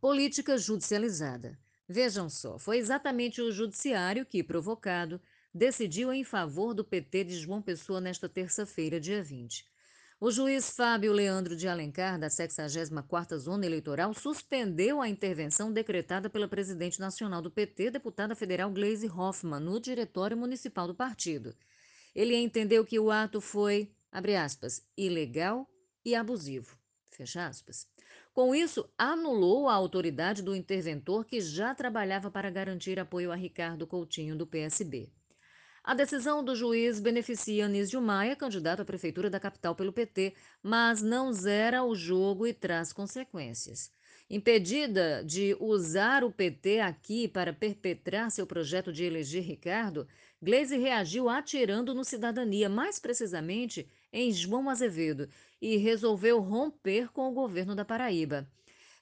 política judicializada. Vejam só, foi exatamente o judiciário que, provocado, decidiu em favor do PT de João Pessoa nesta terça-feira, dia 20. O juiz Fábio Leandro de Alencar, da 64ª Zona Eleitoral, suspendeu a intervenção decretada pela presidente nacional do PT, deputada federal Gleisi Hoffmann, no diretório municipal do partido. Ele entendeu que o ato foi, abre aspas, ilegal e abusivo, fecha aspas. Com isso, anulou a autoridade do interventor que já trabalhava para garantir apoio a Ricardo Coutinho, do PSB. A decisão do juiz beneficia Anísio Maia, candidato à prefeitura da capital pelo PT, mas não zera o jogo e traz consequências. Impedida de usar o PT aqui para perpetrar seu projeto de eleger Ricardo, Gleisi reagiu atirando no Cidadania, mais precisamente em João Azevedo, e resolveu romper com o governo da Paraíba.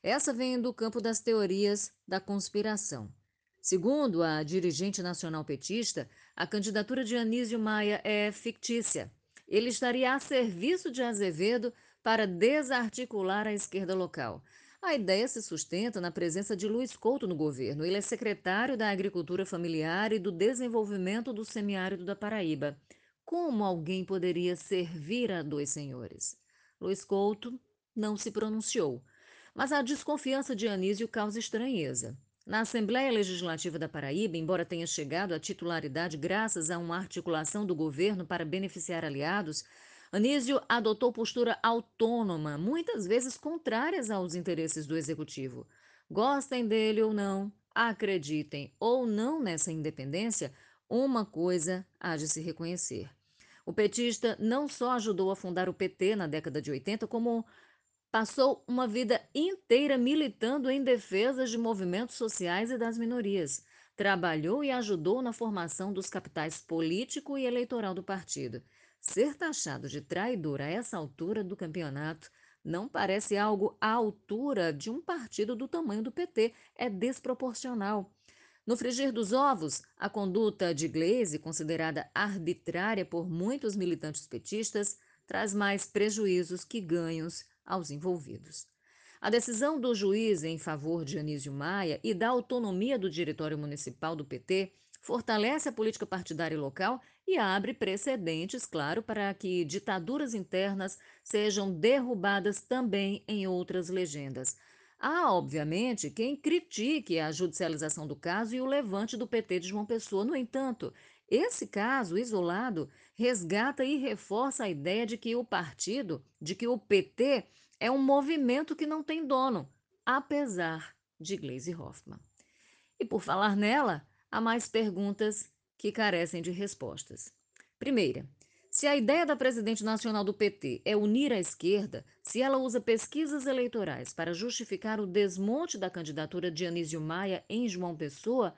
Essa vem do campo das teorias da conspiração. Segundo a dirigente nacional petista, a candidatura de Anísio Maia é fictícia. Ele estaria a serviço de Azevedo para desarticular a esquerda local. A ideia se sustenta na presença de Luiz Couto no governo. Ele é secretário da Agricultura Familiar e do Desenvolvimento do Semiárido da Paraíba. Como alguém poderia servir a dois senhores? Luiz Couto não se pronunciou, mas a desconfiança de Anísio causa estranheza. Na Assembleia Legislativa da Paraíba, embora tenha chegado à titularidade graças a uma articulação do governo para beneficiar aliados, Anísio adotou postura autônoma, muitas vezes contrárias aos interesses do executivo. Gostem dele ou não, acreditem ou não nessa independência, uma coisa há de se reconhecer. O petista não só ajudou a fundar o PT na década de 80, como passou uma vida inteira militando em defesa de movimentos sociais e das minorias. Trabalhou e ajudou na formação dos capitais político e eleitoral do partido. Ser taxado de traidor a essa altura do campeonato não parece algo à altura de um partido do tamanho do PT, é desproporcional. No frigir dos ovos, a conduta de Gleisi, considerada arbitrária por muitos militantes petistas, traz mais prejuízos que ganhos aos envolvidos. A decisão do juiz em favor de Anísio Maia e da autonomia do Diretório Municipal do PT fortalece a política partidária local e abre precedentes, claro, para que ditaduras internas sejam derrubadas também em outras legendas. Há, obviamente, quem critique a judicialização do caso e o levante do PT de João Pessoa. No entanto, esse caso isolado resgata e reforça a ideia de que o partido, de que o PT é um movimento que não tem dono, apesar de Gleisi Hoffmann. E por falar nela, há mais perguntas que carecem de respostas. Primeira, se a ideia da presidente nacional do PT é unir a esquerda, se ela usa pesquisas eleitorais para justificar o desmonte da candidatura de Anísio Maia em João Pessoa,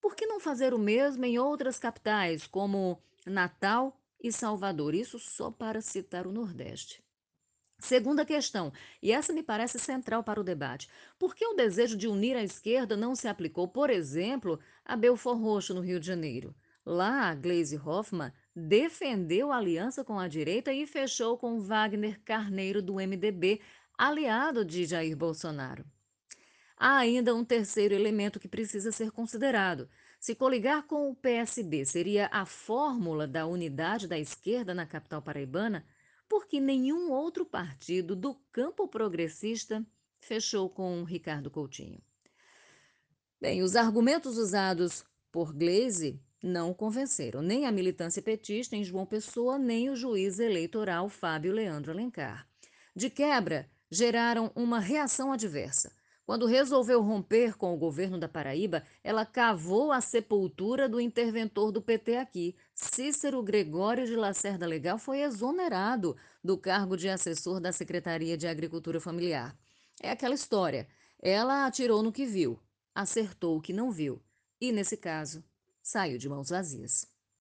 por que não fazer o mesmo em outras capitais, como Natal e Salvador? Isso só para citar o Nordeste. Segunda questão, e essa me parece central para o debate: por que o desejo de unir a esquerda não se aplicou, por exemplo, a Belfor Roxo, no Rio de Janeiro? Lá, Gleisi Hoffmann defendeu a aliança com a direita e fechou com Wagner Carneiro, do MDB, aliado de Jair Bolsonaro. Há ainda um terceiro elemento que precisa ser considerado. Se coligar com o PSB seria a fórmula da unidade da esquerda na capital paraibana, porque nenhum outro partido do campo progressista fechou com Ricardo Coutinho. Bem, os argumentos usados por Gleisi não convenceram nem a militância petista em João Pessoa, nem o juiz eleitoral Fábio Leandro Alencar. De quebra, geraram uma reação adversa. Quando resolveu romper com o governo da Paraíba, ela cavou a sepultura do interventor do PT aqui. Cícero Gregório de Lacerda Legal foi exonerado do cargo de assessor da Secretaria de Agricultura Familiar. É aquela história. Ela atirou no que viu, acertou o que não viu. E, nesse caso, saiu de mãos vazias.